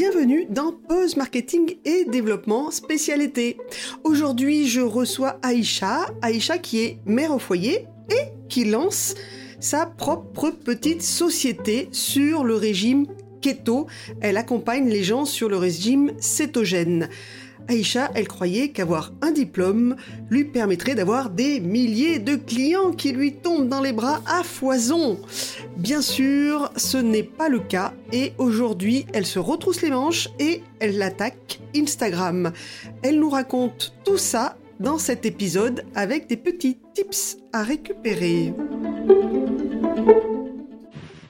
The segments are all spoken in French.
bienvenue dans Pause Marketing et Développement spécialité. Aujourd'hui, je reçois Aïcha, Aïcha qui est mère au foyer et qui lance sa propre petite société sur le régime keto. Elle accompagne les gens sur le régime cétogène. Aïcha, elle croyait qu'avoir un diplôme lui permettrait d'avoir des milliers de clients qui lui tombent dans les bras à foison. Bien sûr, ce n'est pas le cas et aujourd'hui, elle se retrousse les manches et elle attaque Instagram. Elle nous raconte tout ça dans cet épisode avec des petits tips à récupérer.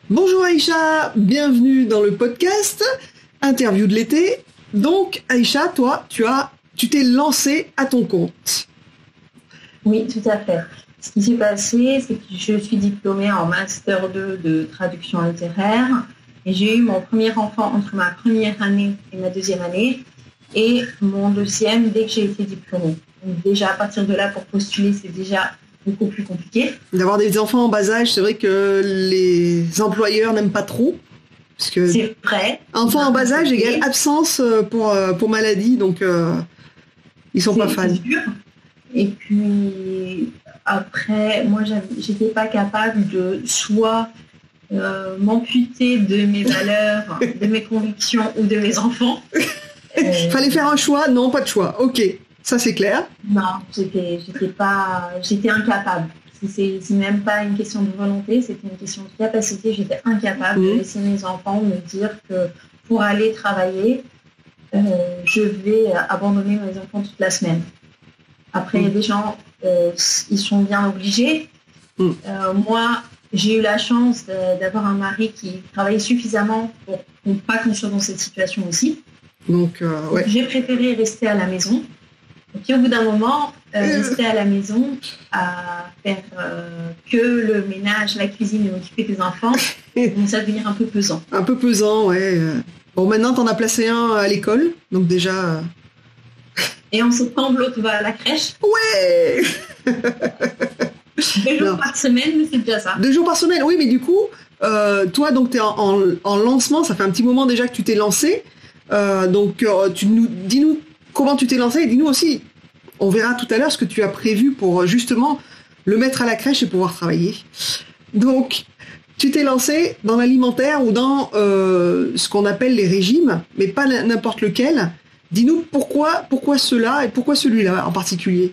Bonjour Aïcha, bienvenue dans le podcast Interview de l'été donc, Aïcha, toi, tu as, tu t'es lancée à ton compte. Oui, tout à fait. Ce qui s'est passé, c'est que je suis diplômée en master 2 de traduction littéraire et j'ai eu mon premier enfant entre ma première année et ma deuxième année et mon deuxième dès que j'ai été diplômée. Donc déjà à partir de là pour postuler, c'est déjà beaucoup plus compliqué. D'avoir des enfants en bas âge, c'est vrai que les employeurs n'aiment pas trop c'est vrai. Enfant en bas âge égale absence euh, pour, euh, pour maladie, donc euh, ils sont pas fans. Et puis après, moi, j'étais pas capable de soit m'amputer de mes valeurs, de mes convictions ou de mes enfants. Fallait faire un choix Non, pas de choix. Ok, ça c'est clair. Non, j'étais pas, j'étais incapable c'est même pas une question de volonté, c'était une question de capacité. J'étais incapable de mmh. laisser mes enfants me dire que pour aller travailler, euh, je vais abandonner mes enfants toute la semaine. Après, il y a mmh. des gens, euh, ils sont bien obligés. Mmh. Euh, moi, j'ai eu la chance d'avoir un mari qui travaillait suffisamment pour, ne pas qu'on soit dans cette situation aussi. Donc, ouais. j'ai préféré rester à la maison. Et puis au bout d'un moment, euh, rester à la maison à faire euh, que le ménage, la cuisine et m'occuper des enfants, ça va devenir un peu pesant. Un peu pesant, ouais. Bon, maintenant, t'en as placé un à l'école, donc déjà... Euh. Et en septembre, l'autre va à la crèche. Ouais Deux jours par semaine, mais c'est déjà ça. Deux jours par semaine, oui, mais du coup, toi, donc, tu es en, en, lancement, ça fait un petit moment déjà que tu t'es lancé. donc, tu nous, dis-nous comment tu t'es lancé dis-nous aussi, on verra tout à l'heure ce que tu as prévu pour justement le mettre à la crèche et pouvoir travailler. Donc, tu t'es lancé dans l'alimentaire ou dans euh, ce qu'on appelle les régimes, mais pas n'importe lequel. Dis-nous pourquoi, pourquoi cela et pourquoi celui-là en particulier.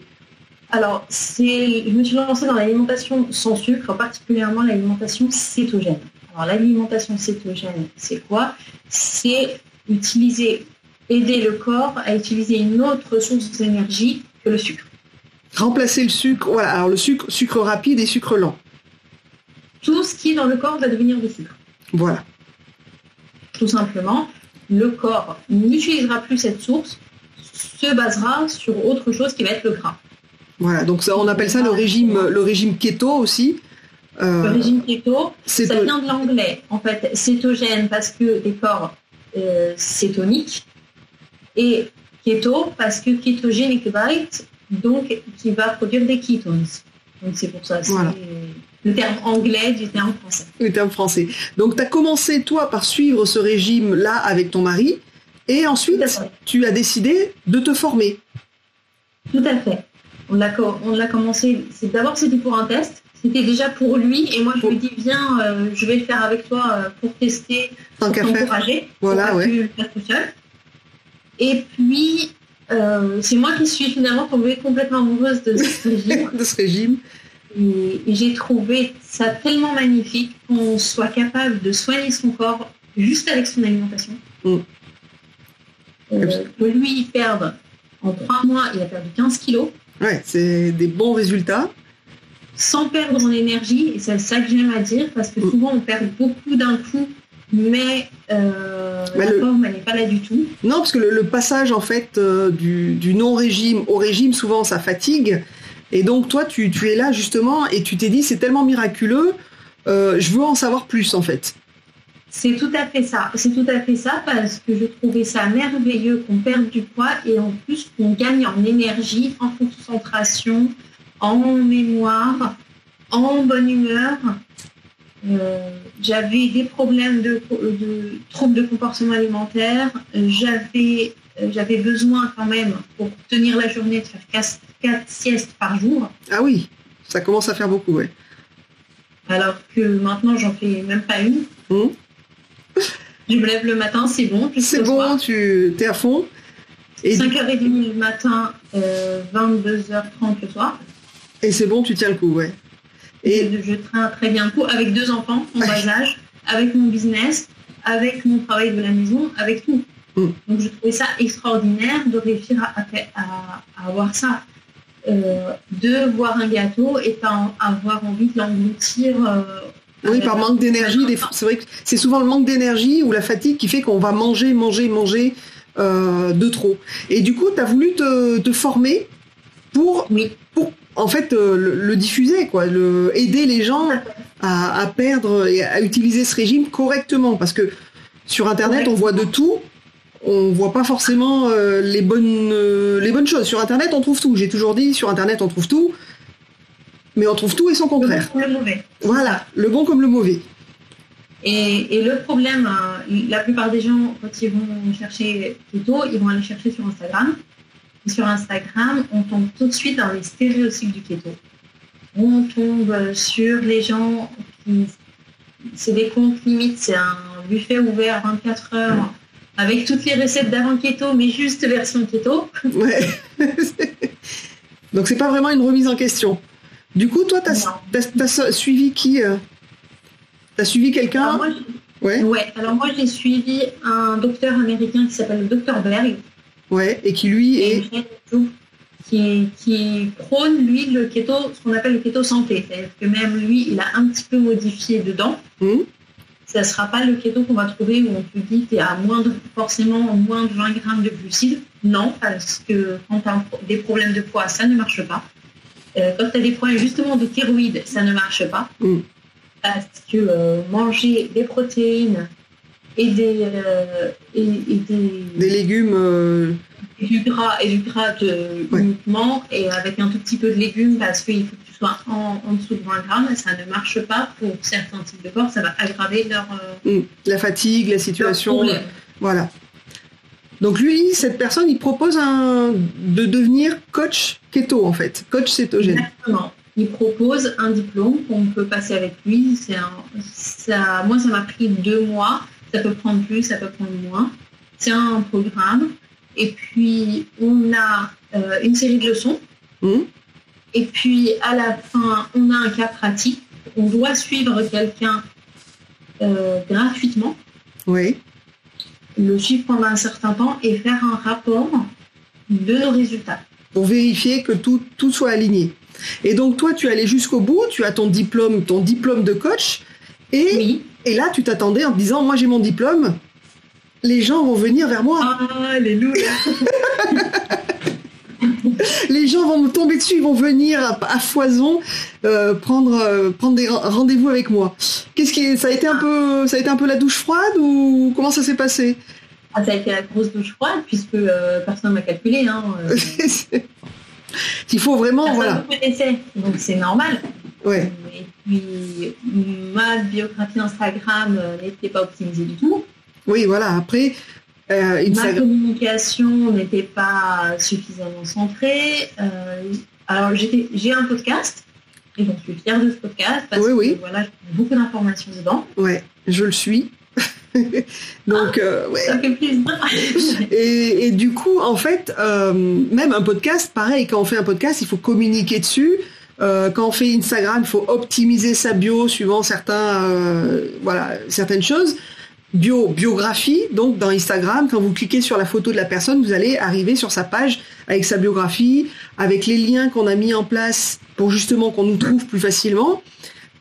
Alors, je me suis lancée dans l'alimentation sans sucre, particulièrement l'alimentation cétogène. Alors, l'alimentation cétogène, c'est quoi? C'est utiliser aider le corps à utiliser une autre source d'énergie que le sucre. Remplacer le sucre, voilà, alors le sucre, sucre rapide et sucre lent. Tout ce qui est dans le corps va devenir du sucre. Voilà. Tout simplement, le corps n'utilisera plus cette source, se basera sur autre chose qui va être le gras. Voilà, donc ça, on appelle ça le régime, le régime keto aussi. Euh, le régime keto, ça vient de l'anglais. En fait, cétogène parce que des corps euh, cétoniques et keto parce que ketogenic donc qui va produire des ketones. Donc c'est pour ça, c'est le terme anglais du terme français. Le terme français. Donc tu as commencé toi par suivre ce régime-là avec ton mari et ensuite tu as décidé de te former. Tout à fait. On l'a, on commencé, c'est, d'abord c'était pour un test, c'était déjà pour lui et moi je lui dis viens, euh, je vais le faire avec toi euh, pour tester, pour t'encourager, voilà, ouais. le faire tout seul. Et puis, euh, c'est moi qui suis finalement tombée complètement amoureuse de ce régime. de ce régime. Et, j'ai trouvé ça tellement magnifique qu'on soit capable de soigner son corps juste avec son alimentation. Mm. Euh, lui perdre en trois mois, il a perdu 15 kilos. Ouais, c'est des bons résultats. Sans perdre en énergie, et c'est ça que j'aime à dire, parce que mm. souvent on perd beaucoup d'un coup mais euh, la forme, elle n'est pas là du tout. Non, parce que le, passage en fait euh, du, non-régime au régime, souvent, ça fatigue. Et donc, toi, tu, es là justement et tu t'es dit, c'est tellement miraculeux, euh, je veux en savoir plus en fait. C'est tout à fait ça. C'est tout à fait ça parce que je trouvais ça merveilleux qu'on perde du poids et en plus qu'on gagne en énergie, en concentration, en mémoire, en bonne humeur. Euh, j'avais des problèmes de, de, troubles de comportement alimentaire. J'avais j'avais besoin quand même pour tenir la journée de faire 4, siestes par jour. Ah oui, ça commence à faire beaucoup, ouais. Alors que maintenant, j'en fais même pas une. Mmh. Je me lève le matin, c'est bon. C'est bon, tu es à fond. Et 5h30 le matin, 22h30 euh, le soir. Et c'est bon, tu tiens le coup, ouais. Et je, traîne très bien le coup avec deux enfants en bas âge, avec mon business, avec mon travail de la maison, avec tout. Mm. Donc je trouvais ça extraordinaire de réussir à, avoir ça. Euh, de voir un gâteau et pas avoir envie de l'engloutir. Euh, oui, par manque d'énergie. C'est vrai que c'est souvent le manque d'énergie ou la fatigue qui fait qu'on va manger, manger, manger euh, de trop. Et du coup, tu as voulu te, former pour, pour en fait le, diffuser, quoi, le, aider les gens à, à, perdre et à utiliser ce régime correctement. Parce que sur Internet, on voit de tout on voit pas forcément euh, les bonnes euh, les bonnes choses. Sur Internet, on trouve tout. J'ai toujours dit, sur Internet, on trouve tout, mais on trouve tout et son contraire. Le, bon le mauvais. Voilà, le bon comme le mauvais. Et, le problème, euh, la plupart des gens, quand ils vont chercher keto, ils vont aller chercher sur Instagram. Sur Instagram, on tombe tout de suite dans les stéréotypes du keto. On tombe sur les gens qui... C'est des comptes limites, c'est un buffet ouvert 24 heures avec toutes les recettes d'avant keto, mais juste version keto. Ouais. Donc c'est pas vraiment une remise en question. Du coup, toi, tu as, suivi qui euh? Tu as suivi quelqu'un? Ouais. ouais. Alors moi, j'ai suivi un docteur américain qui s'appelle le docteur Berg. Ouais, et qui lui est... Qui, qui, prône, lui, le keto, ce qu'on appelle le keto santé. C'est-à-dire que même lui, il a un petit peu modifié dedans. Mmh ça ne sera pas le keto qu'on va trouver où on te dit que tu es à moins de, forcément moins de 20 grammes de glucides. Non, parce que quand tu as des problèmes de poids, ça ne marche pas. Euh, quand tu as des problèmes justement de thyroïde, ça ne marche pas. Mm. Parce que euh, manger des protéines et des, euh, et, des, des, légumes du gras et du gras uniquement et avec un tout petit peu de légumes parce qu'il faut que tu sois en, dessous de 20 grammes, ça ne marche pas pour certains types de corps, ça va aggraver leur... Euh, mm. la fatigue, la situation. Voilà. Donc lui, cette personne, il propose un, de devenir coach keto en fait, coach cétogène. Exactement. Il propose un diplôme qu'on peut passer avec lui. C'est ça, moi, ça m'a pris deux mois. Ça peut prendre plus, ça peut prendre moins. C'est un programme et puis, on a euh, une série de leçons. Mmh. Et puis, à la fin, on a un cas pratique. On doit suivre quelqu'un euh, gratuitement. Oui. Le suivre pendant un certain temps et faire un rapport de nos résultats. Pour vérifier que tout, tout soit aligné. Et donc, toi, tu es allé jusqu'au bout, tu as ton diplôme, ton diplôme de coach. Et, et là, tu t'attendais en te disant, moi j'ai mon diplôme, les gens vont venir vers moi. Alléluia. les gens vont me tomber dessus, ils vont venir à, foison euh, prendre euh, prendre des rendez-vous avec moi. Qu'est-ce qui ça a été un peu ça a été un peu la douche froide ou comment ça s'est passé? Ah, ça a été la grosse douche froide puisque euh, personne m'a calculé hein, Il faut vraiment voilà. donc c'est normal. Ouais. Et puis ma biographie Instagram n'était pas optimisée du tout. Oui, voilà. Après, euh, ma communication n'était pas suffisamment centrée. Euh, alors, j'ai un podcast et j'en suis fière de ce podcast parce que voilà, j'ai beaucoup d'informations dedans. Ouais, je le suis. Donc, euh, ouais. Ça fait plaisir. et, du coup, en fait, même un podcast, pareil, quand on fait un podcast, il faut communiquer dessus. Quand on fait Instagram, il faut optimiser sa bio suivant certains, voilà, certaines choses bio, biographie, donc dans Instagram, quand vous cliquez sur la photo de la personne, vous allez arriver sur sa page avec sa biographie, avec les liens qu'on a mis en place pour justement qu'on nous trouve plus facilement.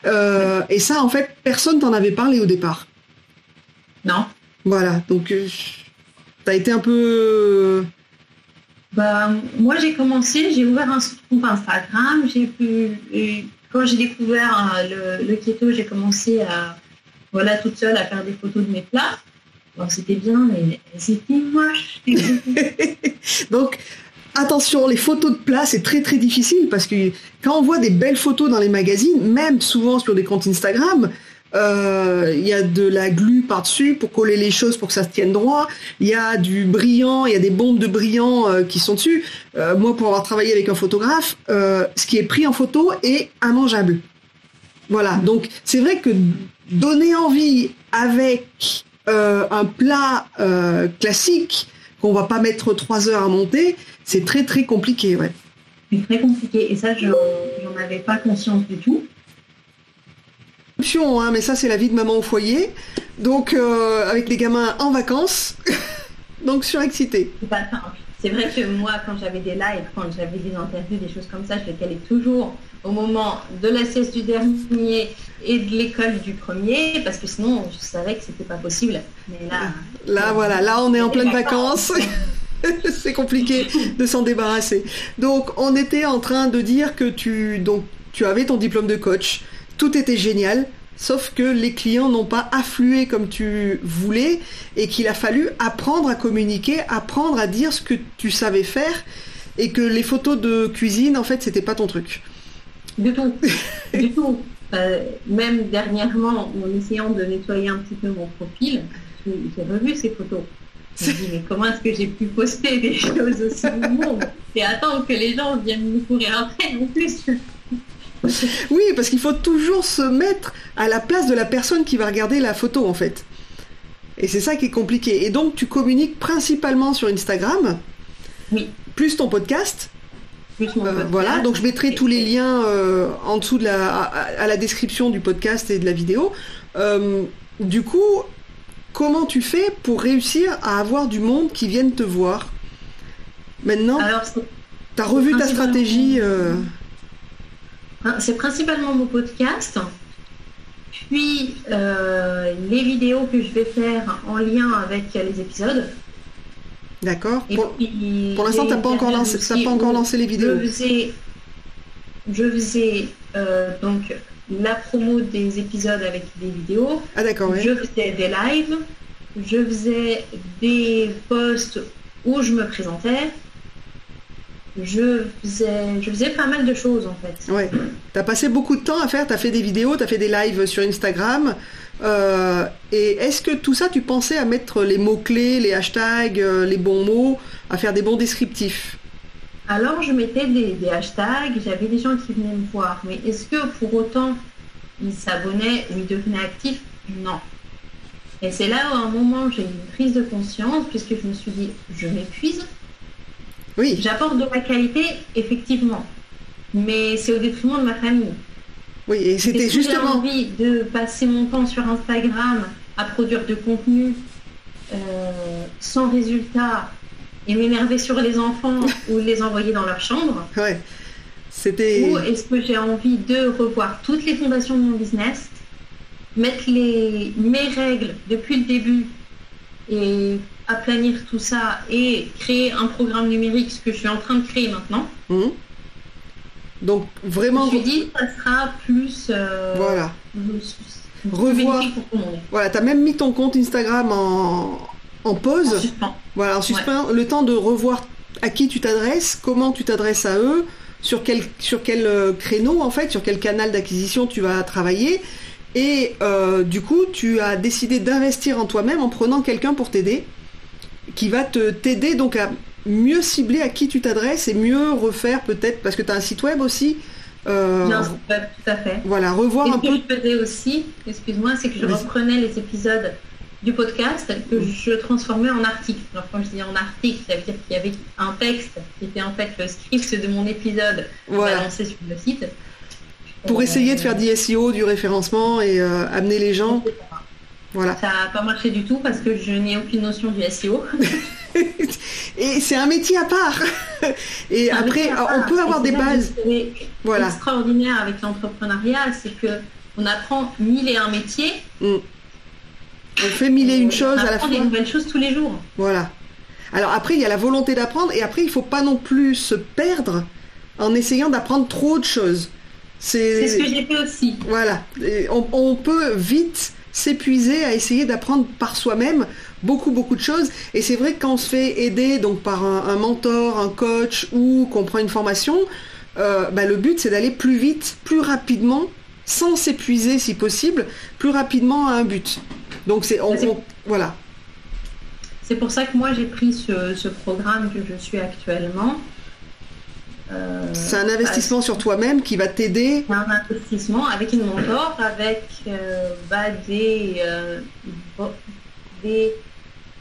Euh, et ça, en fait, personne t'en avait parlé au départ. Non. Voilà, donc euh, ça a été un peu... Bah, moi, j'ai commencé, j'ai ouvert un compte Instagram, j'ai pu... Quand j'ai découvert euh, le keto, j'ai commencé à voilà, toute seule à faire des photos de mes plats. c'était bien, mais c'était moche. Donc, attention, les photos de plats, c'est très très difficile parce que quand on voit des belles photos dans les magazines, même souvent sur des comptes Instagram, Euh, il y a de la glu par-dessus pour coller les choses pour que ça se tienne droit. Il y a du brillant, il y a des bombes de brillant euh, qui sont dessus. Euh, moi, pour avoir travaillé avec un photographe, ce qui est pris en photo est immangeable. Voilà. Donc, c'est vrai que donner envie avec un plat classique qu'on va pas mettre trois heures à monter, c'est très très compliqué. C'est très compliqué et ça, je n'en avais pas conscience du tout. Hein, mais ça c'est la vie de maman au foyer. Donc euh, avec les gamins en vacances, donc surexcité. C'est pas C'est vrai que moi, quand j'avais des lives, quand j'avais des interviews, des choses comme ça, je les calais toujours au moment de la sieste du dernier et de l'école du premier, parce que sinon, je savais que c'était pas possible. Mais là, là voilà, là on est en pleine vacances. c'est compliqué de s'en débarrasser. Donc, on était en train de dire que tu, donc, tu avais ton diplôme de coach. Tout était génial. Sauf que les clients n'ont pas afflué comme tu voulais et qu'il a fallu apprendre à communiquer, apprendre à dire ce que tu savais faire et que les photos de cuisine, en fait, c'était pas ton truc. Du tout. du tout. Euh, même dernièrement, en essayant de nettoyer un petit peu mon profil, j'ai revu ces photos. Je me dis, mais comment est-ce que j'ai pu poster des choses aussi monde? Et attendre que les gens viennent me courir après non plus oui, parce qu'il faut toujours se mettre à la place de la personne qui va regarder la photo, en fait. Et c'est ça qui est compliqué. Et donc, tu communiques principalement sur Instagram. Oui. Plus ton podcast. Plus mon euh, podcast. voilà, donc je mettrai tous les liens euh, en dessous de la, à, la description du podcast et de la vidéo. Euh, du coup, comment tu fais pour réussir à avoir du monde qui vienne te voir? Maintenant, tu as revu ta stratégie c'est principalement mon podcast, puis euh, les vidéos que je vais faire en lien avec les épisodes. D'accord. Pour, l'instant, tu n'as pas, encore lancé, pas encore lancé les vidéos. Je faisais, euh, donc la promo des épisodes avec des vidéos. Ah d'accord. Je faisais des lives. Je faisais des posts où je me présentais je faisais, je faisais pas mal de choses en fait. Ouais. Tu as passé beaucoup de temps à faire, tu as fait des vidéos, tu as fait des lives sur Instagram. Euh, et est-ce que tout ça, tu pensais à mettre les mots-clés, les hashtags, euh, les bons mots, à faire des bons descriptifs? Alors je mettais des, hashtags, j'avais des gens qui venaient me voir, mais est-ce que pour autant ils s'abonnaient ou ils devenaient actifs? Non. Et c'est là où à un moment j'ai eu une prise de conscience, puisque je me suis dit, je m'épuise, oui. J'apporte de la qualité, effectivement, mais c'est au détriment de ma famille. Oui, et c'était justement. J'ai envie de passer mon temps sur Instagram à produire de contenu euh, sans résultat et m'énerver sur les enfants ou les envoyer dans leur chambre? Ouais. C'était. Ou est-ce que j'ai envie de revoir toutes les fondations de mon business, mettre les, mes règles depuis le début et aplanir tout ça et créer un programme numérique, ce que je suis en train de créer maintenant. Mmh. Donc vraiment. Je dit, ça sera plus. Euh, voilà. Revoir. Voilà, tu as même mis ton compte Instagram en, en pause. En suspens. Voilà, en suspens. Le temps de revoir à qui tu t'adresses, comment tu t'adresses à eux, sur quel, sur quel euh, créneau en fait, sur quel canal d'acquisition tu vas travailler. Et euh, du coup, tu as décidé d'investir en toi-même en prenant quelqu'un pour t'aider qui va te t'aider donc à mieux cibler à qui tu t'adresses et mieux refaire peut-être parce que tu as un site web aussi. Euh, web, tout à fait. Voilà, revoir un peu. Ce que je faisais aussi, excuse-moi, c'est que je reprenais les épisodes du podcast que je transformais en article. Alors quand je dis en article, ça veut dire qu'il y avait un texte qui était en fait le script de mon épisode voilà. balancé sur le site. Pour essayer de faire du SEO, du référencement et euh, amener les gens. Ça n'a pas marché du tout parce que je n'ai aucune notion du SEO. et c'est un métier à part. Et après, on peut avoir des bases. Voilà. Extraordinaire avec l'entrepreneuriat, c'est que on apprend mille et un métiers. Mm. On fait mille et une choses à la fois. On apprend des nouvelles choses tous les jours. Voilà. Alors après, il y a la volonté d'apprendre et après, il faut pas non plus se perdre en essayant d'apprendre trop de choses. C'est ce que j'ai fait aussi. Voilà. on, peut vite s'épuiser à essayer d'apprendre par soi-même beaucoup beaucoup de choses. Et c'est vrai que quand on se fait aider donc par un, mentor, un coach ou qu'on prend une formation, euh, bah, le but c'est d'aller plus vite, plus rapidement sans s'épuiser si possible, plus rapidement à un but. Donc c'est, on, voilà. C'est pour ça que moi j'ai pris ce, ce programme que je suis actuellement. Euh, C'est un investissement sur toi-même qui va t'aider. Un investissement avec une mentor, avec euh, bah, des, euh, des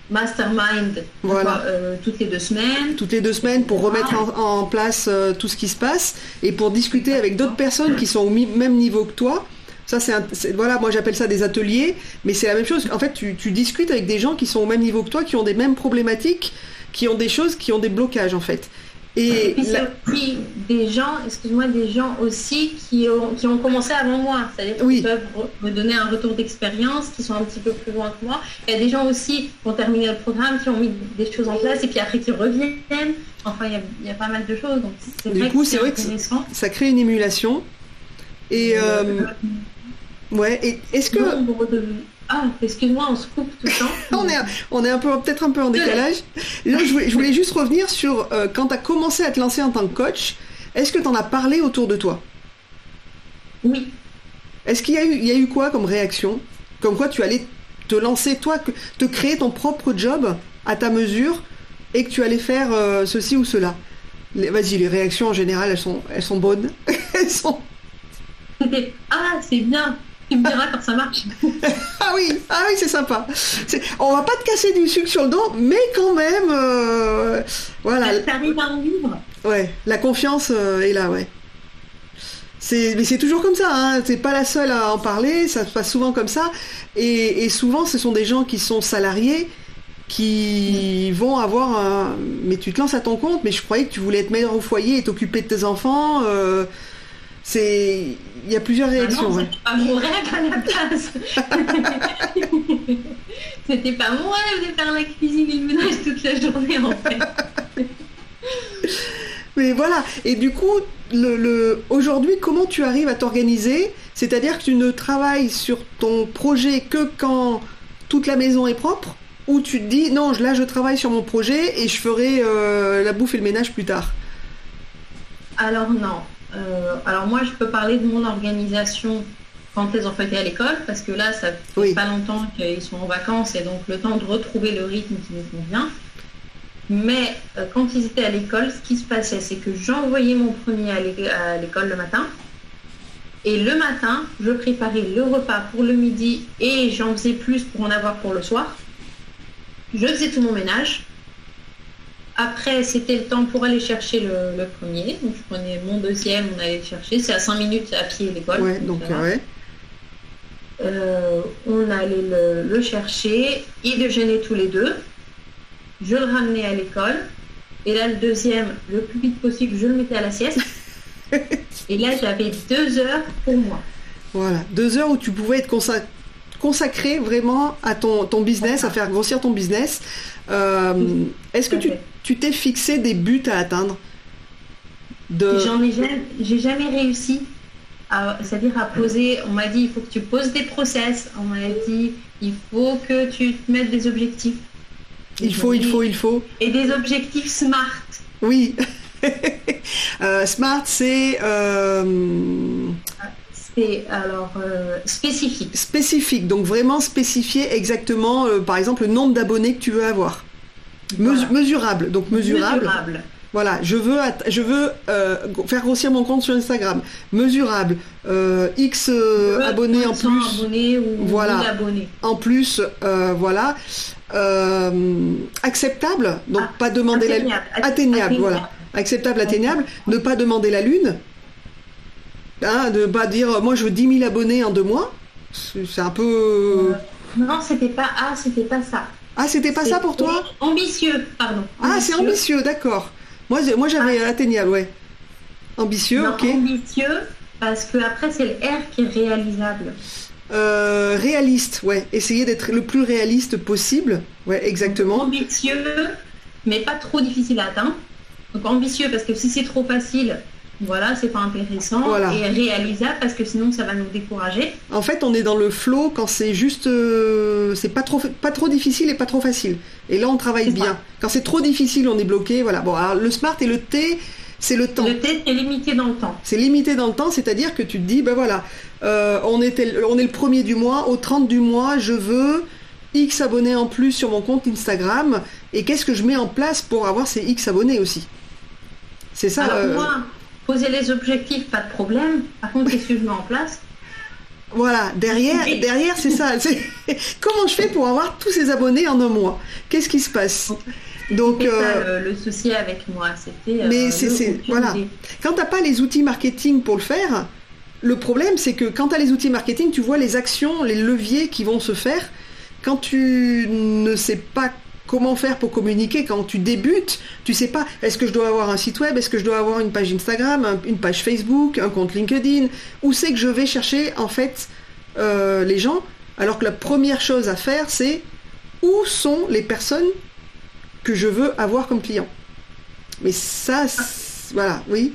mastermind Voilà. euh, toutes les deux semaines. toutes les deux semaines pour remettre en, en place tout ce qui se passe et pour discuter avec d'autres personnes qui sont au même niveau que toi. Ça, c'est un- c'est- voilà, moi j'appelle ça des ateliers, mais c'est la même chose. En fait, tu, tu discutes avec des gens qui sont au même niveau que toi, qui ont des mêmes problématiques, qui ont des choses, qui ont des blocages en fait. Et puis la- c'est aussi des gens, excuse-moi, des gens aussi qui ont, qui ont commencé avant moi, c'est-à-dire Oui. peuvent re- me donner un retour d'expérience, qui sont un petit peu plus loin que moi. Il y a des gens aussi qui ont terminé le programme, qui ont mis des choses en place et puis après qui reviennent. Enfin, il y a, il y a pas mal de choses. Donc c'est Du vrai coup, c'est vrai que ça crée une émulation. Et euh, ouais, et est-ce que Nombre de- Ah, excuse-moi, on se coupe tout le temps. on est, on est un peu, peut-être un peu en décalage. Là, je voulais, je voulais juste revenir sur euh, quand tu as commencé à te lancer en tant que coach. Est-ce que tu en as parlé autour de toi? Oui. Est-ce qu'il y, a eu- il y a eu quoi comme réaction? Comme quoi tu allais te lancer, toi, te créer ton propre job à ta mesure et que tu allais faire euh, ceci ou cela? Vas-y, les réactions en général, elles sont, elles sont bonnes. elles sont... Ah, c'est bien. Tu me diras quand ça marche. Ah oui, ah oui, c'est sympa. On va pas te casser du sucre sur le dos, mais quand même, euh, voilà, T'arrives à en vivre. ouais, la confiance euh, est là, ouais. C'est, mais c'est toujours comme ça, hein. T'es pas la seule à en parler, ça se passe souvent comme ça. Et, et souvent, ce sont des gens qui sont salariés qui vont avoir un... Mais tu te lances à ton compte, mais je croyais que tu voulais être mère au foyer et t'occuper de tes enfants. euh, C'est... Il y a plusieurs Ah réactions, non, c'était pas mon rêve à la place. c'était pas mon rêve de faire la cuisine et le ménage toute la journée en fait. Mais voilà, et du coup, le, le- aujourd'hui, comment tu arrives à t'organiser? C'est-à-dire que tu ne travailles sur ton projet que quand toute la maison est propre? Ou tu te dis, non, là je travaille sur mon projet et je ferai euh, la bouffe et le ménage plus tard? Alors non. Euh, alors moi je peux parler de mon organisation quand les enfants étaient à l'école parce que là ça fait Oui. pas longtemps qu'ils sont en vacances et donc le temps de retrouver le rythme qui nous convient. Mais euh, quand ils étaient à l'école, ce qui se passait, c'est que j'envoyais mon premier à l'école le matin. Et le matin, je préparais le repas pour le midi et j'en faisais plus pour en avoir pour le soir. Je faisais tout mon ménage. Après, c'était le temps pour aller chercher le, le premier. Donc, je prenais mon deuxième, on allait le chercher. C'est à 5 minutes à pied l'école. Ouais, donc ouais. Euh, on allait le, le chercher. Ils déjeunaient tous les deux. Je le ramenais à l'école. Et là, le deuxième, le plus vite possible, je le mettais à la sieste. Et là, j'avais deux heures pour moi. Voilà, deux heures où tu pouvais être consa- consacré vraiment à ton, ton business, à faire grossir ton business. Euh, Est-ce que tu. Tu t'es fixé des buts à atteindre de... J'en ai jamais, j'ai jamais réussi. à- C'est-à-dire à poser, on m'a dit il faut que tu poses des process, on m'a dit il faut que tu te mettes des objectifs. Il faut, il faut, il faut. Et des objectifs smart. Oui. Euh, smart, c'est euh, C'est alors euh, spécifique. spécifique, donc vraiment spécifier exactement, par exemple, le nombre d'abonnés que tu veux avoir. Voilà. Mesurable, donc mesurable. Mesurable. Voilà, je veux, je veux euh, faire grossir mon compte sur Instagram. Mesurable, euh, X euh, abonnés en 100 plus, abonnés ou Voilà. 1000 abonnés. en plus, voilà. Acceptable, donc Ah, pas demander la Atteignable. atteignable, voilà. acceptable, atteignable, ne pas demander la lune, hein, de pas dire moi je veux 10 000 abonnés en deux mois, c'est c'est un peu... Non, c'était pas ah, c'était pas ça. Ah c'était pas ça pour toi? Ambitieux, pardon. Ah c'est ambitieux, d'accord. Moi, moi j'avais atteignable, ouais. Ambitieux, Non, ok. ambitieux parce que après c'est le R qui est réalisable. Euh, réaliste, ouais. Essayer d'être le plus réaliste possible, ouais, exactement. Ambitieux, mais pas trop difficile à atteindre. Donc ambitieux parce que si c'est trop facile, voilà, c'est pas intéressant. Voilà. Et réalisable parce que sinon ça va nous décourager. En fait, on est dans le flow quand c'est juste, euh, c'est pas trop, pas trop difficile et pas trop facile. Et là, on travaille C'est bien. ça. Quand c'est trop difficile, on est bloqué. Voilà. Bon, alors le smart et le T, c'est le temps. Le test est limité dans le temps. C'est limité dans le temps, c'est-à-dire que tu te dis, ben voilà, euh, on, était, on est le premier du mois, au 30 du mois, je veux X abonnés en plus sur mon compte Instagram, et qu'est-ce que je mets en place pour avoir ces X abonnés aussi? C'est ça. Alors euh, moi, poser les objectifs, pas de problème. Par contre, qu'est-ce que je mets en place? Voilà, derrière, Oui. derrière c'est ça. c'est- Comment je fais pour avoir tous ces abonnés en un mois? Qu'est-ce qui se passe? Donc, ça euh, le, le souci avec moi. C'était. euh, Mais c'est- le c'est- voilà. quand t'as pas les outils marketing pour le faire, le problème c'est que quand tu as les outils marketing, tu vois les actions, les leviers qui vont se faire. Quand tu ne sais pas comment faire pour communiquer, quand tu débutes, tu sais pas est-ce que je dois avoir un site web, est-ce que je dois avoir une page Instagram, un- une page Facebook, un compte LinkedIn, où c'est que je vais chercher en fait euh, les gens, alors que la première chose à faire c'est où sont les personnes que je veux avoir comme clients. Mais ça, voilà, oui.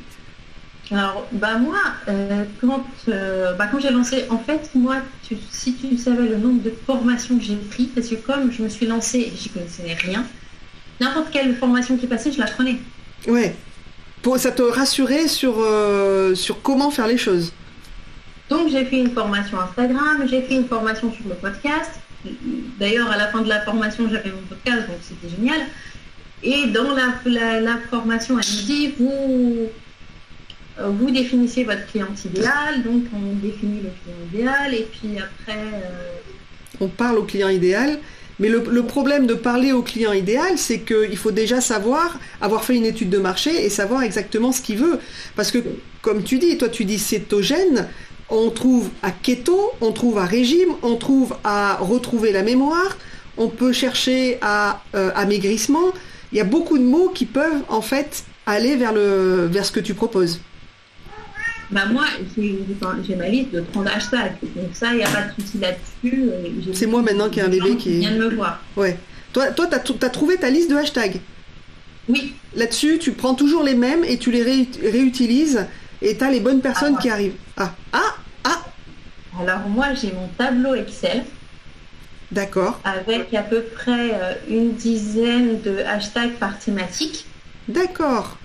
Alors, bah moi, euh, quand, euh, bah, quand j'ai lancé, en fait, moi, tu- si tu savais le nombre de formations que j'ai pris, parce que comme je me suis lancée, j'y connaissais rien, n'importe quelle formation qui passait, je la prenais. Ouais. Pour, ça te rassurait sur, euh, sur comment faire les choses? Donc, j'ai fait une formation Instagram, j'ai fait une formation sur le podcast. D'ailleurs, à la fin de la formation, j'avais mon podcast, donc c'était génial. Et dans la, la- la formation, elle me dit, vous, vous définissez votre client idéal, donc on définit le client idéal, et puis après, euh, On parle au client idéal. Mais le, problème de parler au client idéal, c'est qu'il faut déjà savoir, avoir fait une étude de marché et savoir exactement ce qu'il veut. Parce que, comme tu dis, toi tu dis cétogène, on trouve à keto, on trouve à régime, on trouve à retrouver la mémoire, on peut chercher à euh, amaigrissement. Il y a beaucoup de mots qui peuvent en fait aller vers, le, vers ce que tu proposes. Bah moi, j'ai ma liste de 30 hashtags, donc ça, il n'y a pas de souci là-dessus. euh, C'est moi maintenant qui ai un bébé qui- vient de me voir. Ouais. Toi, toi, t'as, as trouvé ta liste de hashtags? Oui, Là-dessus, tu prends toujours les mêmes et tu les réut- réutilises et t'as les bonnes personnes Ah. qui arrivent. Ah, ah, ah, alors moi, j'ai mon tableau Excel. d'accord, avec à peu près euh, une dizaine de hashtags par thématique. d'accord.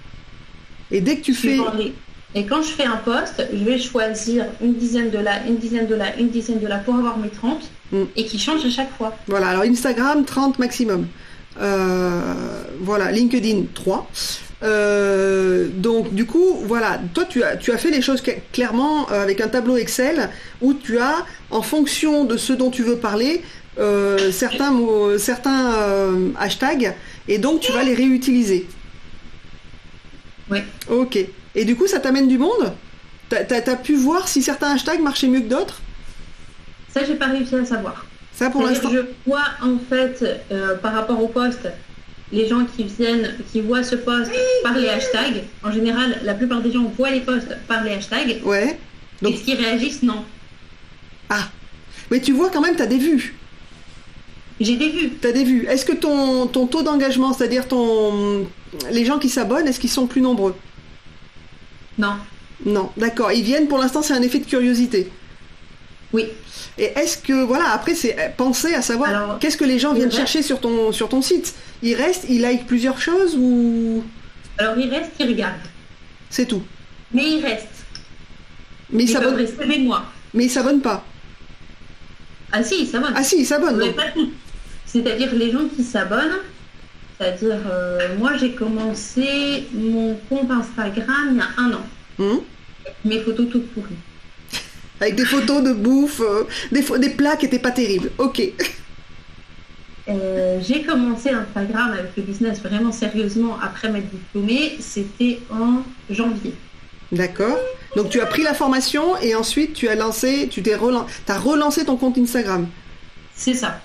Et dès que tu fais, les- Et quand je fais un post, je vais choisir une dizaine de là, une dizaine de là, une dizaine de là pour avoir mes 30 Mm. et qui changent à chaque fois. voilà, alors Instagram, 30 maximum. Euh, voilà, LinkedIn, 3. Euh, donc du coup, voilà, toi tu as, tu as fait les choses cla- clairement euh, avec un tableau Excel où tu as, en fonction de ce dont tu veux parler, euh, certains, mots, certains euh, hashtags et donc tu vas les réutiliser. Oui. Ok. Et du coup, ça t'amène du monde T'as pu voir si certains hashtags marchaient mieux que d'autres Ça, j'ai pas réussi à savoir. Ça pour l'instant. je vois en fait euh, par rapport au post, les gens qui viennent, qui voient ce post par les hashtags. En général, la plupart des gens voient les posts par les hashtags. Ouais. Donc- Est-ce qu'ils réagissent Non. Ah. Mais tu vois quand même, t'as des vues. J'ai des vues. T'as des vues. Est-ce que ton, ton taux d'engagement, c'est-à-dire ton les gens qui s'abonnent, est-ce qu'ils sont plus nombreux? Non. Non, d'accord. Ils viennent pour l'instant, c'est un effet de curiosité. Oui. Et est-ce que voilà, après c'est euh, penser à savoir qu'est-ce que les gens viennent reste- chercher sur ton sur ton site? Ils restent, ils like plusieurs choses ou? Alors ils restent, ils regardent. c'est tout. Mais ils restent. Mais ils Ils s'abonnent, mais ils s'abonnent pas. Ah si, ça va. Ah si, ils s'abonnent. C'est-à-dire les gens qui s'abonnent. C'est-à-dire, euh, moi j'ai commencé mon compte Instagram il y a un an. Hum. Mes photos toutes pourries. Avec des photos de bouffe, euh, des, des plats qui étaient pas terribles. Ok. Euh, j'ai commencé Instagram avec le business vraiment sérieusement après m'être diplômée. C'était en janvier. D'accord. Donc tu as pris la formation et ensuite tu as lancé, tu t'es relan- t'as relancé ton compte Instagram. C'est ça.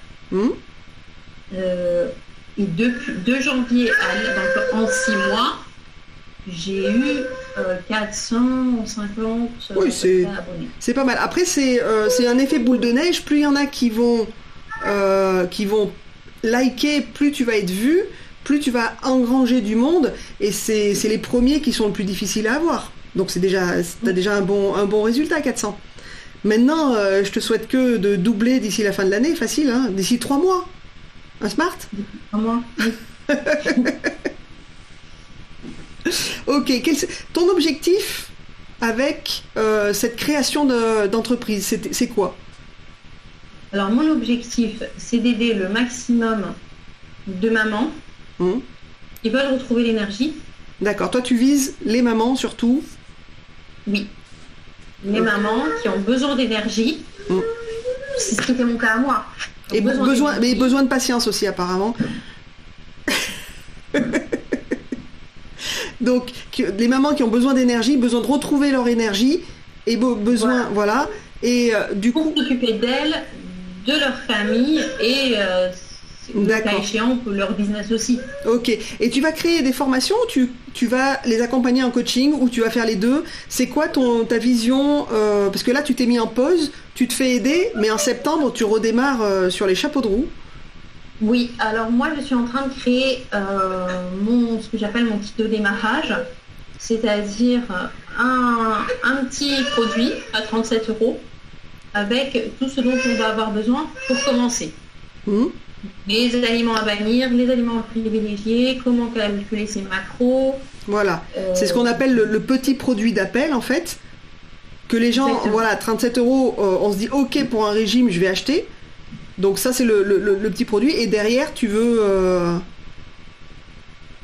Euh, et depuis de janvier à donc en six mois, j'ai eu euh, 450 Oui, euh, c'est- abonnés. C'est pas mal. Après c'est euh, c'est un effet boule de neige. Plus il y en a qui vont euh, qui vont liker, plus tu vas être vu, plus tu vas engranger du monde. Et c'est c'est les premiers qui sont le plus difficiles à avoir. Donc c'est déjà t'as déjà un bon un bon résultat 400. Maintenant, je te souhaite que de doubler d'ici la fin de l'année, facile, hein, d'ici trois mois. Un smart Comment Ok, Ok, quel, ton objectif avec euh, cette création d'entreprise, c'est quoi? Alors mon objectif, c'est d'aider le maximum de mamans hum. qui veulent retrouver l'énergie. D'accord, toi tu vises les mamans surtout? Oui, les mamans qui ont besoin d'énergie. Hum. C'est ce qui était mon cas à moi. Et besoin, mais besoin de patience aussi apparemment. Donc, les mamans qui ont besoin d'énergie, besoin de retrouver leur énergie, et besoin, voilà. Et euh, du coup. S'occuper d'elles, de leur famille et. Euh, cas échéant pour leur business aussi. Ok. Et tu vas créer des formations tu, tu vas les accompagner en coaching ou tu vas faire les deux? C'est quoi ton, ta vision euh, Parce que là, tu t'es mis en pause, tu te fais aider, mais en septembre, tu redémarres euh, sur les chapeaux de roue. Oui, alors moi je suis en train de créer euh, mon, ce que j'appelle mon kit de démarrage, c'est-à-dire un, petit produit à 37 euros avec tout ce dont on va avoir besoin pour commencer. Mmh. Les aliments à bannir, les aliments à privilégier, comment calculer ses macros. Voilà, euh, c'est ce qu'on appelle le, petit produit d'appel en fait. Que les gens, voilà, 37 euros, euh, on se dit ok pour un régime, je vais acheter. Donc ça, c'est le, petit produit. Et derrière, tu veux... Euh,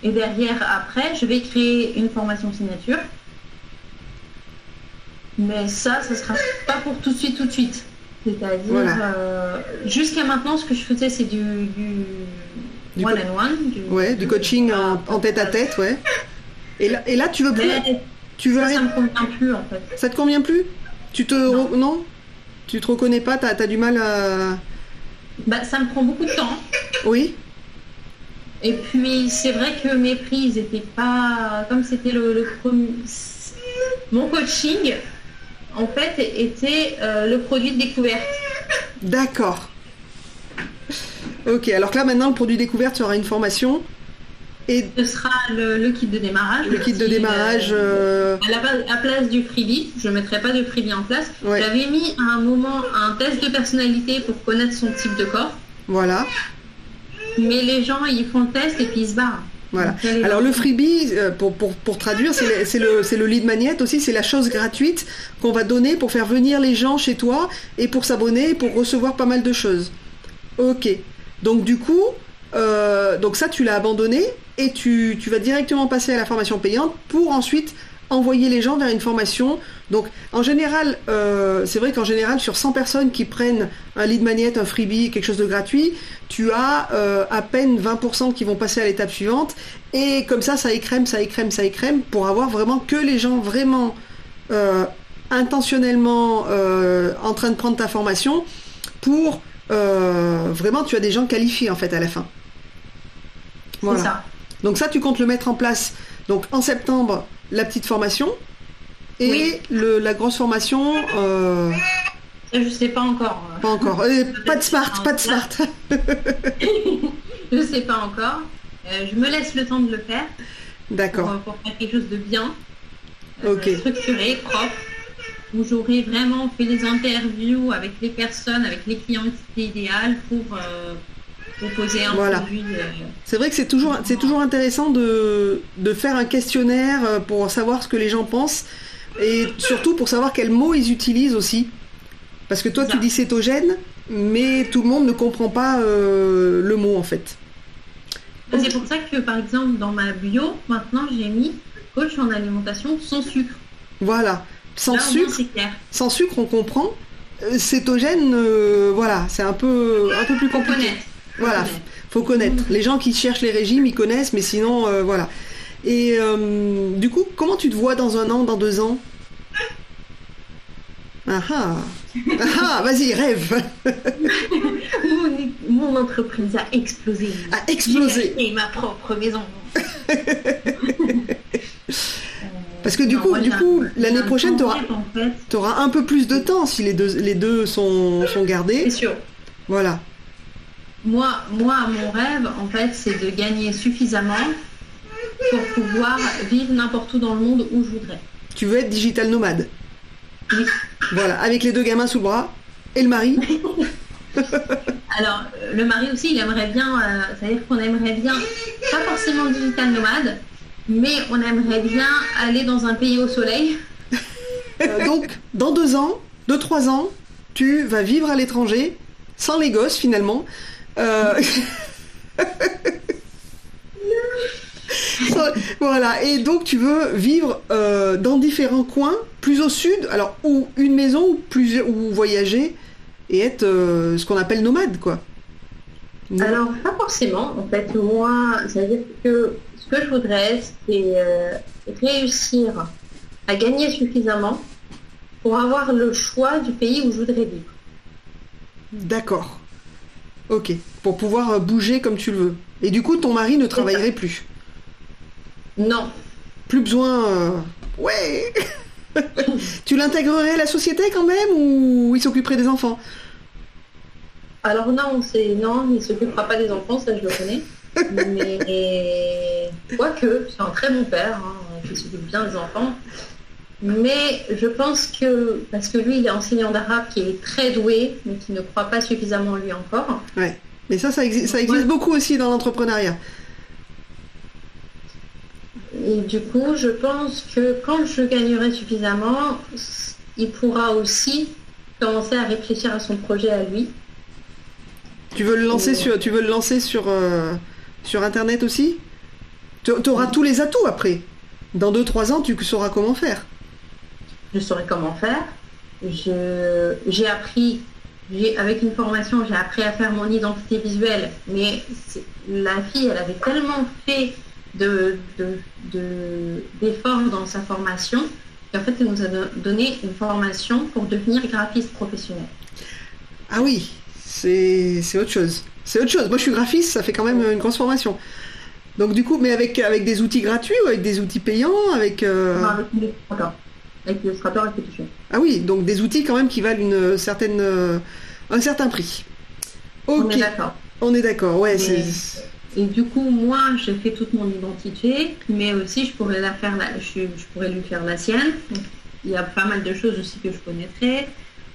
Et derrière, après, je vais créer une formation signature. Mais ça, ce sera pas pour tout de suite, tout de suite. C'est-à-dire, euh, jusqu'à maintenant, ce que je faisais, c'est du, du, one on one. Du, ouais, du coaching en, tête à tête, ouais. Et là, et là tu veux plus. tu veux ça, ça me convient plus, en fait. Ça te convient plus? Tu te. Non, Tu te reconnais pas T'as as du mal à. Bah, ça me prend beaucoup de temps. Oui. Et puis, c'est vrai que mes prix, n'étaient pas. Comme c'était le, premier. Mon coaching, en fait, était euh, le produit de découverte. D'accord. Ok, alors que là, maintenant, le produit découverte sera une formation. Et ce sera le, kit de démarrage. Le kit de démarrage. Euh, à la place du freebie, je ne mettrai pas de freebie en place. J'avais mis à un moment un test de personnalité pour connaître son type de corps. Voilà. Mais les gens, ils font le test et puis ils se barrent. Voilà. Alors le freebie, euh, pour, pour, traduire, c'est le, le, lead magnet aussi, c'est la chose gratuite qu'on va donner pour faire venir les gens chez toi et pour s'abonner, pour recevoir pas mal de choses. Ok. Donc du coup, euh, donc ça tu l'as abandonné et tu, vas directement passer à la formation payante pour ensuite envoyer les gens vers une formation. Donc en général, euh, c'est vrai qu'en général, sur 100 personnes qui prennent un lead magnet, un freebie, quelque chose de gratuit, tu as euh, à peine 20% qui vont passer à l'étape suivante. Et comme ça, ça écrème, ça écrème, ça écrème, pour avoir vraiment que les gens vraiment euh, intentionnellement en train de prendre ta formation pour vraiment, tu as des gens qualifiés en fait à la fin. Voilà. Ça. Donc ça, tu comptes le mettre en place. Donc en septembre, la petite formation et le, la grosse formation. Euh... Je sais pas encore. Pas encore. Euh, pas de smart, pas de smart. je sais pas encore. Euh, je me laisse le temps de le faire. D'accord. Pour, faire quelque chose de bien, euh, structuré, propre, où j'aurai vraiment fait des interviews avec les personnes, avec les clients idéales pour proposer un voilà. produit. Euh, c'est vrai que c'est toujours, c'est toujours intéressant de, de, faire un questionnaire euh, pour savoir ce que les gens pensent et surtout pour savoir quels mots ils utilisent aussi. Parce que toi, tu dis cétogène, mais tout le monde ne comprend pas euh, le mot en fait. C'est pour ça que par exemple dans ma bio, maintenant j'ai mis coach en alimentation sans sucre. Voilà, sans sucre. Sans sucre, on comprend. Cétogène, voilà, c'est un peu, un peu plus compliqué. Voilà, faut connaître. Les gens qui cherchent les régimes, ils connaissent, mais sinon, euh, voilà. Et euh, du coup, comment tu te vois dans un an, dans deux ans? Ah ah, ah vas-y, rêve mon, entreprise a explosé. A explosé. Et ma propre maison. Parce que du coup, du coup, l'année prochaine, tu auras, un peu plus de temps si les deux, les deux sont, sont gardés. C'est sûr. Voilà moi, moi, mon rêve, en fait, c'est de gagner suffisamment pour pouvoir vivre n'importe où dans le monde où je voudrais. Tu veux être digital nomade Oui. Voilà, avec les deux gamins sous le bras et le mari. Alors, le mari aussi, il aimerait bien, euh, c'est-à-dire qu'on aimerait bien, pas forcément digital nomade, mais on aimerait bien aller dans un pays au soleil. Euh, donc, dans deux ans, deux, trois ans, tu vas vivre à l'étranger, sans les gosses finalement. Euh, voilà, et donc tu veux vivre euh, dans différents coins, plus au sud, alors ou une maison, ou, plusieurs, ou voyager, et être ce qu'on appelle nomade, quoi. Alors, pas forcément. En fait, moi, c'est-à-dire que ce que je voudrais, c'est réussir à gagner suffisamment pour avoir le choix du pays où je voudrais vivre. D'accord. Ok. Pour pouvoir euh, bouger comme tu le veux. Et du coup, ton mari ne travaillerait plus Non. Plus besoin. Euh, ouais Tu l'intégrerais à la société quand même ou il s'occuperait des enfants? Alors non, c'est non, il s'occupera pas des enfants, ça je le connais. Mais quoique, c'est un très bon père, hein, qui s'occupe bien des enfants. Mais je pense que, parce que lui, il est enseignant d'arabe qui est très doué, mais qui ne croit pas suffisamment en lui encore. Ouais. Mais ça, ça, existe, beaucoup aussi dans l'entrepreneuriat. Et du coup, je pense que quand je gagnerai suffisamment, il pourra aussi commencer à réfléchir à son projet à lui. Tu veux le lancer sur, tu veux le lancer sur, euh, sur Internet aussi? Tu auras tous les atouts après. Dans 2-3 ans, tu sauras comment faire je saurais comment faire. J'ai appris, avec une formation, j'ai appris à faire mon identité visuelle, mais la fille, elle avait tellement fait d'efforts de, dans sa formation qu'en fait, elle nous a donné une formation pour devenir graphiste professionnel. Ah oui, c'est autre chose. C'est autre chose. Moi, je suis graphiste, ça fait quand même une grosse formation. Donc du coup, mais avec, avec des outils gratuits ou avec des outils payants avec, euh... avec Illustrator Ah oui, donc des outils quand même qui valent une certaine, euh, un certain prix. On est d'accord. On est d'accord, ouais. Et du coup, moi, je fais toute mon identité, mais aussi je pourrais la faire, je, pourrais lui faire la sienne. il y a pas mal de choses aussi que je connaîtrais.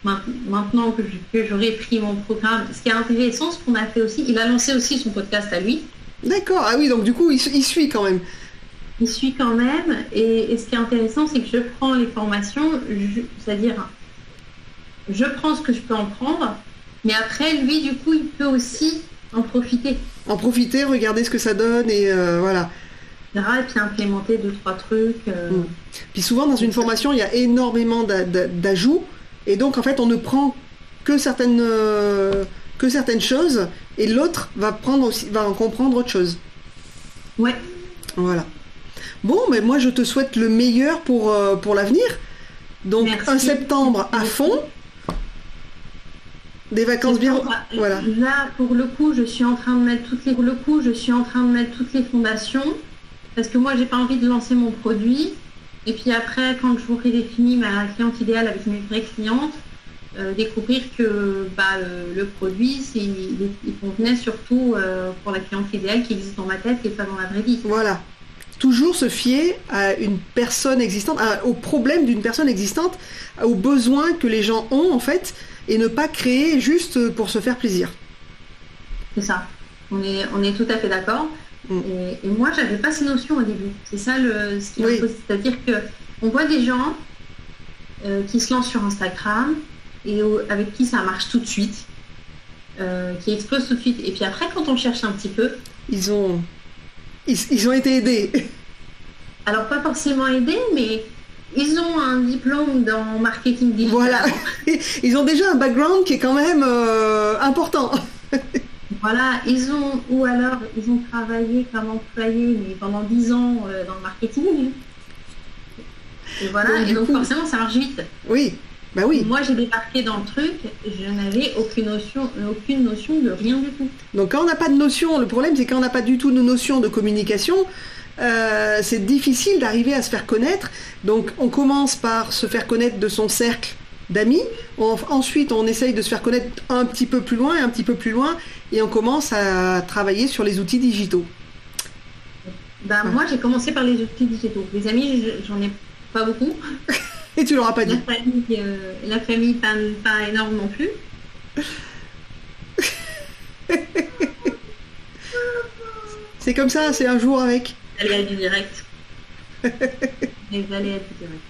Maintenant que j'aurais pris mon programme, ce qui est intéressant, ce qu'on a fait aussi, il a lancé aussi son podcast à lui. D'accord, ah oui, donc du coup, il suit quand même il suit quand même. Et, ce qui est intéressant, c'est que je prends les formations, c'est-à-dire, je prends ce que je peux en prendre, mais après, lui, du coup, il peut aussi en profiter. En profiter, regarder ce que ça donne et euh, voilà. Et puis implémenter deux, trois trucs. Euh. Mm. Puis souvent, dans une formation, il y a énormément d'ajouts. Et donc, en fait, on ne prend que certaines, euh, que certaines choses et l'autre va, prendre aussi, va en comprendre autre chose. Ouais. Voilà. Bon, mais moi je te souhaite le meilleur pour, euh, pour l'avenir. Donc un septembre à fond. Des vacances bien. Voilà. Là, pour le coup, je suis en train de mettre toutes les. le coup, je suis en train de mettre toutes les fondations. Parce que moi, j'ai pas envie de lancer mon produit. Et puis après, quand j'aurai défini ma cliente idéale avec mes vraies clientes, euh, découvrir que bah, le, produit, il, convenait surtout euh, pour la cliente idéale qui existe dans ma tête et pas dans la vraie vie. Voilà toujours se fier à une personne existante, au problème d'une personne existante, aux besoins que les gens ont en fait, et ne pas créer juste pour se faire plaisir. C'est ça. On est, on est tout à fait d'accord. Mm. Et, moi, j'avais pas ces notions au début. C'est ça le, ce qui oui. C'est-à-dire que on voit des gens euh, qui se lancent sur Instagram et avec qui ça marche tout de suite, euh, qui explosent tout de suite. Et puis après, quand on cherche un petit peu, ils ont ils, ont été aidés. Alors, pas forcément aidés, mais ils ont un diplôme dans marketing digital. Voilà, ils ont déjà un background qui est quand même euh, important. voilà, ils ont, ou alors ils ont travaillé comme employés, mais pendant 10 ans euh, dans le marketing. Et voilà, et donc forcément ça marche vite. Oui, bah oui. Moi, j'ai débarqué dans le truc, je n'avais aucune notion, aucune notion de rien du tout. Donc, quand on n'a pas de notion, le problème, c'est quand on n'a pas du tout de notion de communication, euh, c'est difficile d'arriver à se faire connaître. Donc, on commence par se faire connaître de son cercle d'amis. ensuite, on essaye de se faire connaître un petit peu plus loin et un petit peu plus loin, et on commence à travailler sur les outils digitaux. Ben, Moi, j'ai commencé par les outils digitaux. Les amis, j'en ai pas beaucoup. Et tu l'auras pas dit. La famille, euh, pas, énorme non plus. c'est comme ça, c'est un jour avec. Elle est du direct. Les aléas du direct.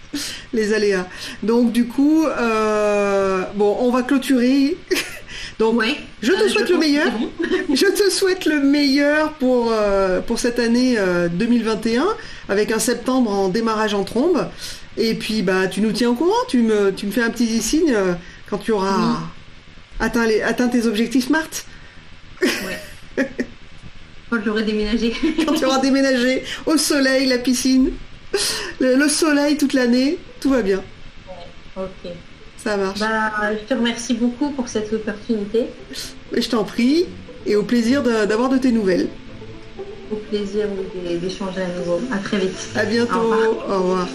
Les aléas. Donc du coup, euh, bon, on va clôturer. Donc, Ouais. je te Euh, souhaite je le meilleur. Je te souhaite le meilleur pour, euh, pour cette année euh, 2021, avec un septembre en démarrage en trombe. Et puis, bah, tu nous tiens au courant, tu me, tu me fais un petit signe euh, quand tu auras Oui. atteint, les, atteint tes objectifs SMART, Ouais. Quand j'aurai déménagé. quand tu auras déménagé au soleil, la piscine, le, le soleil toute l'année, tout va bien, ok. ça marche. Bah, je te remercie beaucoup pour cette opportunité. Et je t'en prie, et au plaisir de- d'avoir de tes nouvelles plaisir d'échanger à nouveau. À très vite. À bientôt. Au revoir. Au revoir.